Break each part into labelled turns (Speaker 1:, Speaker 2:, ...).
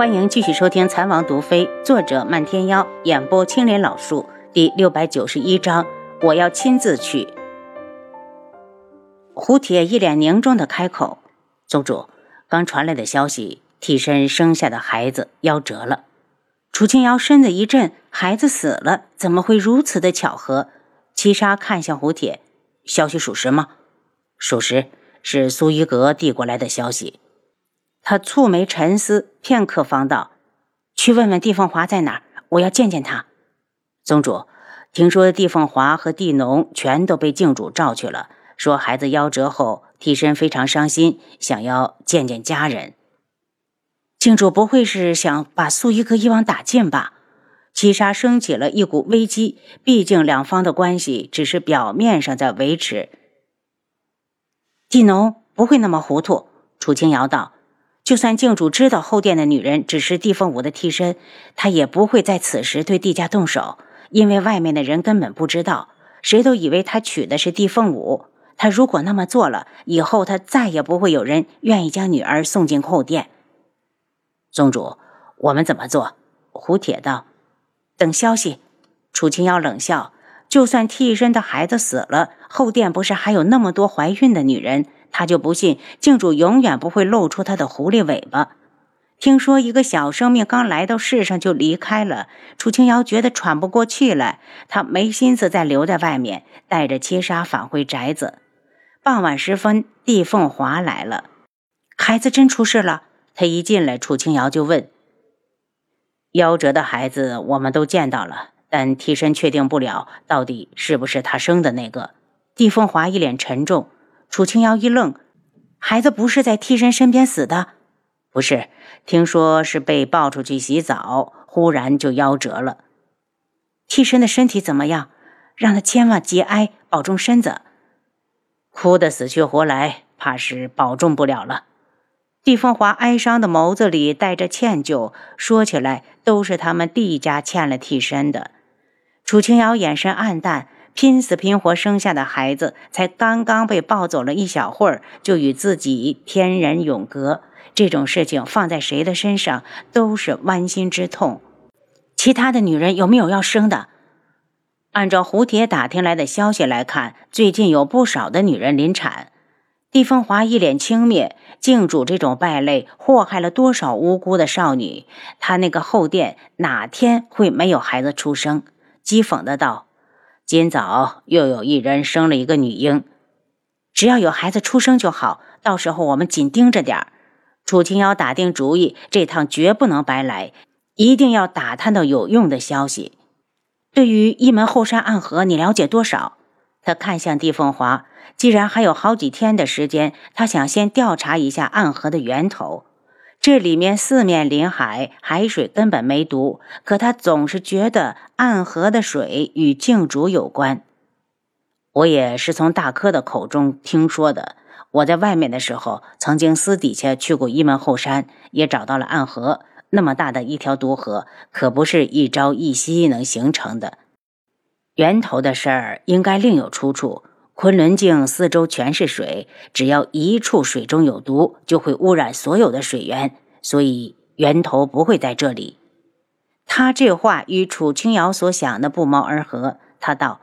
Speaker 1: 欢迎继续收听《残王毒妃》，作者漫天妖，演播青莲老树，第六百九十一章。我要亲自去。胡铁一脸凝重的开口：“宗主，刚传来的消息，替身生下的孩子夭折了。”楚清瑶身子一震：“孩子死了？怎么会如此的巧合？”七杀看向胡铁：“消息属实吗？”“属实，是苏一格递过来的消息。”他蹙眉沉思片刻，方道：“去问问帝凤华在哪儿，我要见见他。”宗主，听说帝凤华和帝农全都被靖主召去了，说孩子夭折后，替身非常伤心，想要见见家人。靖主不会是想把苏一格一网打尽吧？七杀升起了一股危机，毕竟两方的关系只是表面上在维持。帝农不会那么糊涂，楚清瑶道。就算靖主知道后殿的女人只是帝凤舞的替身，他也不会在此时对帝家动手，因为外面的人根本不知道，谁都以为他娶的是帝凤舞。他如果那么做了，以后他再也不会有人愿意将女儿送进后殿。宗主，我们怎么做？胡铁道：“等消息。”楚清瑶冷笑：“就算替身的孩子死了，后殿不是还有那么多怀孕的女人？”他就不信镜主永远不会露出他的狐狸尾巴。听说一个小生命刚来到世上就离开了，楚清瑶觉得喘不过气来。他没心思再留在外面，带着七杀返回宅子。傍晚时分，帝凤华来了，孩子真出事了。他一进来，楚清瑶就问：“夭折的孩子我们都见到了，但替身确定不了到底是不是他生的那个。”帝凤华一脸沉重。楚清瑶一愣，孩子不是在替身身边死的，不是？听说是被抱出去洗澡，忽然就夭折了。替身的身体怎么样？让他千万节哀，保重身子。哭得死去活来，怕是保重不了了。帝凤华哀伤的眸子里带着歉疚，说起来都是他们帝家欠了替身的。楚清瑶眼神暗淡。拼死拼活生下的孩子，才刚刚被抱走了一小会儿，就与自己天人永隔。这种事情放在谁的身上都是剜心之痛。其他的女人有没有要生的？按照胡铁打听来的消息来看，最近有不少的女人临产。帝风华一脸轻蔑，靖主这种败类祸害了多少无辜的少女？他那个后殿哪天会没有孩子出生？讥讽的道。今早又有一人生了一个女婴，只要有孩子出生就好。到时候我们紧盯着点儿。楚清瑶打定主意，这趟绝不能白来，一定要打探到有用的消息。对于一门后山暗河，你了解多少？他看向帝凤华，既然还有好几天的时间，他想先调查一下暗河的源头。这里面四面临海，海水根本没毒，可他总是觉得暗河的水与靖主有关。我也是从大柯的口中听说的。我在外面的时候，曾经私底下去过一门后山，也找到了暗河。那么大的一条毒河，可不是一朝一夕能形成的。源头的事儿应该另有出处。昆仑镜四周全是水，只要一处水中有毒，就会污染所有的水源，所以源头不会在这里。他这话与楚清瑶所想的不谋而合。他道：“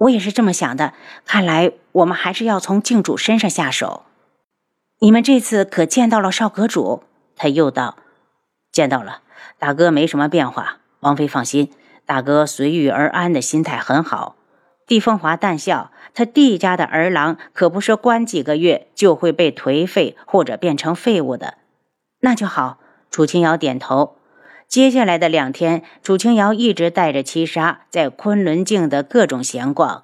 Speaker 1: 我也是这么想的。看来我们还是要从镜主身上下手。你们这次可见到了少阁主？”他又道：“见到了，大哥没什么变化。王妃放心，大哥随遇而安的心态很好。”帝凤华淡笑，他帝家的儿郎可不是关几个月就会被颓废或者变成废物的。那就好。楚清瑶点头。接下来的两天，楚清瑶一直带着七杀在昆仑镜的各种闲逛，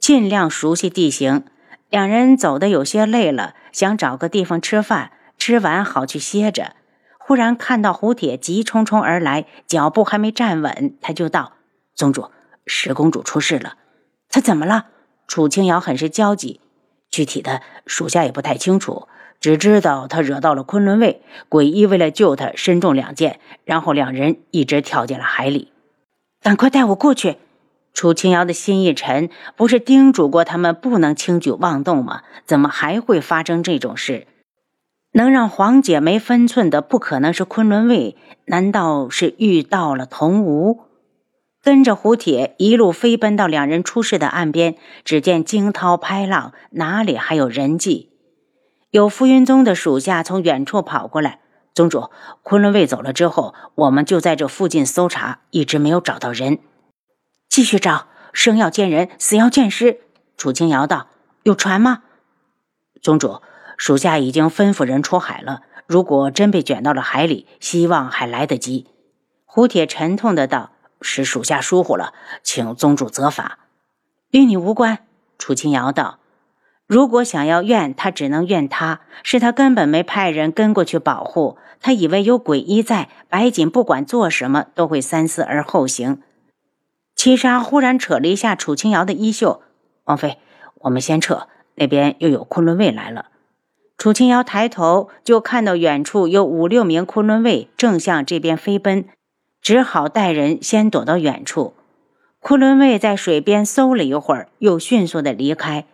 Speaker 1: 尽量熟悉地形。两人走得有些累了，想找个地方吃饭，吃完好去歇着。忽然看到胡铁急匆匆而来，脚步还没站稳，他就道：“宗主，十公主出事了。”他怎么了？楚清瑶很是焦急，具体的属下也不太清楚，只知道他惹到了昆仑卫，鬼医为了救他身中两箭，然后两人一直跳进了海里。赶快带我过去！楚清瑶的心一沉，不是叮嘱过他们不能轻举妄动吗？怎么还会发生这种事？能让黄姐没分寸的，不可能是昆仑卫，难道是遇到了童无？跟着胡铁一路飞奔到两人出事的岸边，只见惊涛拍浪，哪里还有人迹？有浮云宗的属下从远处跑过来：“宗主，昆仑卫走了之后，我们就在这附近搜查，一直没有找到人。继续找，生要见人，死要见尸。”楚清瑶道：“有船吗？”宗主，属下已经吩咐人出海了。如果真被卷到了海里，希望还来得及。”胡铁沉痛的道。是属下疏忽了，请宗主责罚，与你无关。楚清瑶道：“如果想要怨他，只能怨他，是他根本没派人跟过去保护。他以为有鬼医在，白锦不管做什么都会三思而后行。”七杀忽然扯了一下楚清瑶的衣袖：“王妃，我们先撤，那边又有昆仑卫来了。”楚清瑶抬头就看到远处有五六名昆仑卫正向这边飞奔。只好带人先躲到远处。昆仑卫在水边搜了一会儿，又迅速的离开。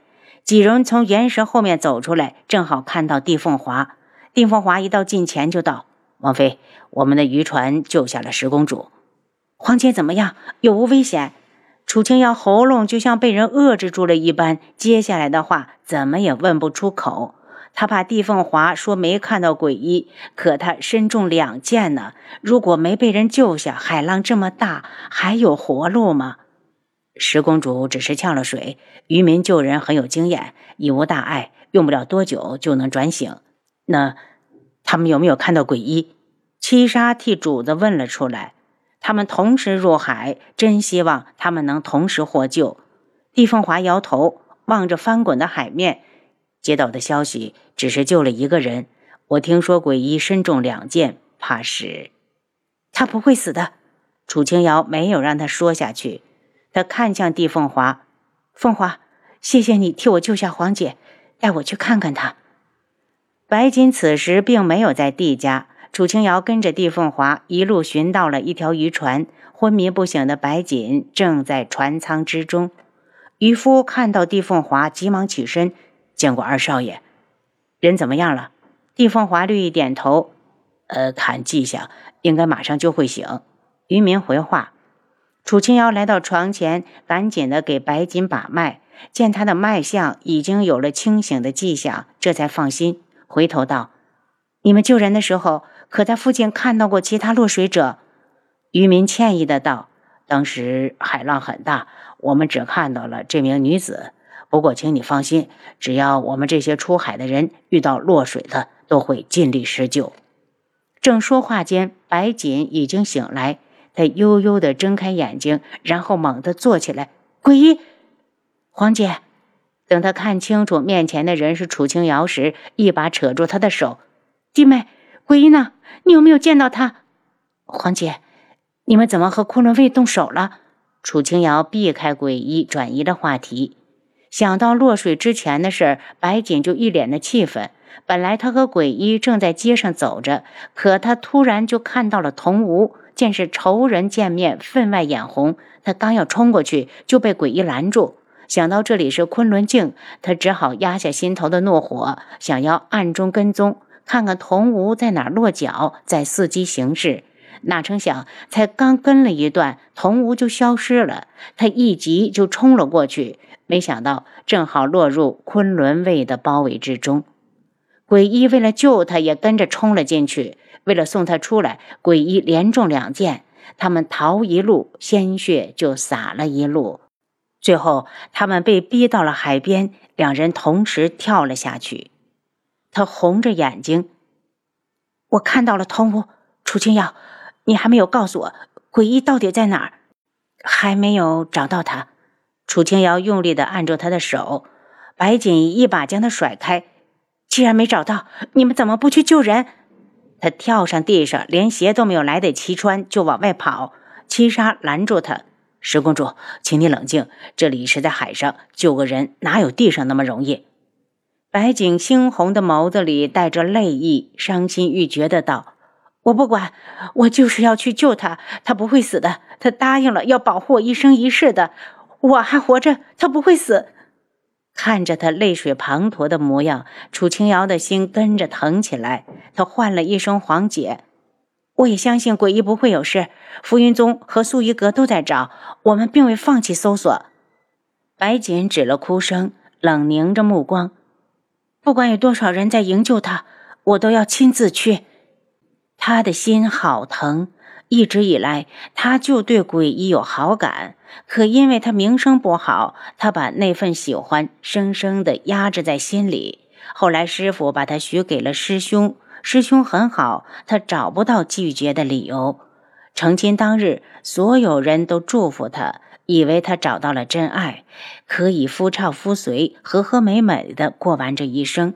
Speaker 1: 几人从岩石后面走出来，正好看到帝凤华。帝凤华一到近前就道：“王妃，我们的渔船救下了十公主，皇姐怎么样？有无危险？”楚清瑶喉咙就像被人遏制住了一般，接下来的话怎么也问不出口。他怕帝凤华说没看到鬼医，可他身中两箭呢。如果没被人救下，海浪这么大，还有活路吗？十公主只是呛了水，渔民救人很有经验，已无大碍，用不了多久就能转醒。那他们有没有看到鬼医？七杀替主子问了出来。他们同时入海，真希望他们能同时获救。帝凤华摇头，望着翻滚的海面。接到的消息只是救了一个人，我听说鬼医身中两箭，怕是他不会死的。楚清瑶没有让他说下去，他看向帝凤华：“凤华，谢谢你替我救下黄姐，带我去看看她。”白锦此时并没有在帝家，楚清瑶跟着帝凤华一路寻到了一条渔船，昏迷不醒的白锦正在船舱之中。渔夫看到帝凤华，急忙起身。见过二少爷，人怎么样了？帝凤华略一点头，呃，看迹象，应该马上就会醒。渔民回话。楚清瑶来到床前，赶紧的给白锦把脉，见他的脉象已经有了清醒的迹象，这才放心。回头道：“你们救人的时候，可在附近看到过其他落水者？”渔民歉意的道：“当时海浪很大，我们只看到了这名女子。”不过，请你放心，只要我们这些出海的人遇到落水的，都会尽力施救。正说话间，白锦已经醒来，他悠悠地睁开眼睛，然后猛地坐起来。鬼医，黄姐，等他看清楚面前的人是楚清瑶时，一把扯住他的手：“弟妹，鬼医呢？你有没有见到他？”黄姐，你们怎么和昆仑卫动手了？楚清瑶避开鬼医，转移了话题。想到落水之前的事儿，白锦就一脸的气愤。本来他和鬼医正在街上走着，可他突然就看到了童无，见是仇人见面，分外眼红。他刚要冲过去，就被鬼医拦住。想到这里是昆仑镜，他只好压下心头的怒火，想要暗中跟踪，看看童无在哪落脚，再伺机行事。哪成想，才刚跟了一段，童无就消失了。他一急就冲了过去。没想到正好落入昆仑卫的包围之中，鬼医为了救他，也跟着冲了进去。为了送他出来，鬼医连中两箭，他们逃一路，鲜血就洒了一路。最后，他们被逼到了海边，两人同时跳了下去。他红着眼睛：“我看到了童无，楚清瑶，你还没有告诉我鬼医到底在哪儿？还没有找到他。”楚清瑶用力的按住他的手，白锦一把将他甩开。既然没找到，你们怎么不去救人？他跳上地上，连鞋都没有来得及穿，就往外跑。七杀拦住他：“十公主，请你冷静，这里是在海上，救个人哪有地上那么容易？”白锦猩红的眸子里带着泪意，伤心欲绝的道：“我不管，我就是要去救他，他不会死的，他答应了要保护我一生一世的。”我还活着，他不会死。看着他泪水滂沱的模样，楚清瑶的心跟着疼起来。他唤了一声“黄姐”，我也相信鬼医不会有事。浮云宗和素衣阁都在找我们，并未放弃搜索。白锦止了哭声，冷凝着目光。不管有多少人在营救他，我都要亲自去。他的心好疼。一直以来，他就对鬼医有好感，可因为他名声不好，他把那份喜欢生生的压制在心里。后来师傅把他许给了师兄，师兄很好，他找不到拒绝的理由。成亲当日，所有人都祝福他，以为他找到了真爱，可以夫唱妇随，和和美美的过完这一生。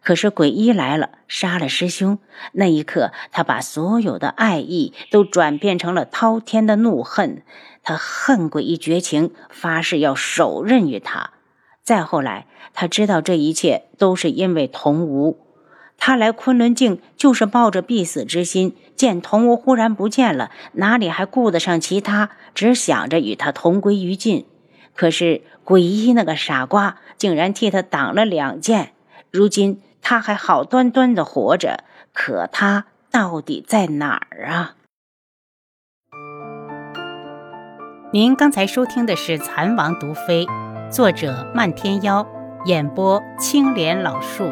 Speaker 1: 可是鬼医来了，杀了师兄。那一刻，他把所有的爱意都转变成了滔天的怒恨。他恨鬼医绝情，发誓要手刃于他。再后来，他知道这一切都是因为童无。他来昆仑镜就是抱着必死之心。见童无忽然不见了，哪里还顾得上其他？只想着与他同归于尽。可是鬼医那个傻瓜，竟然替他挡了两剑。如今。他还好端端的活着，可他到底在哪儿啊？
Speaker 2: 您刚才收听的是《蚕王毒妃》，作者漫天妖，演播青莲老树。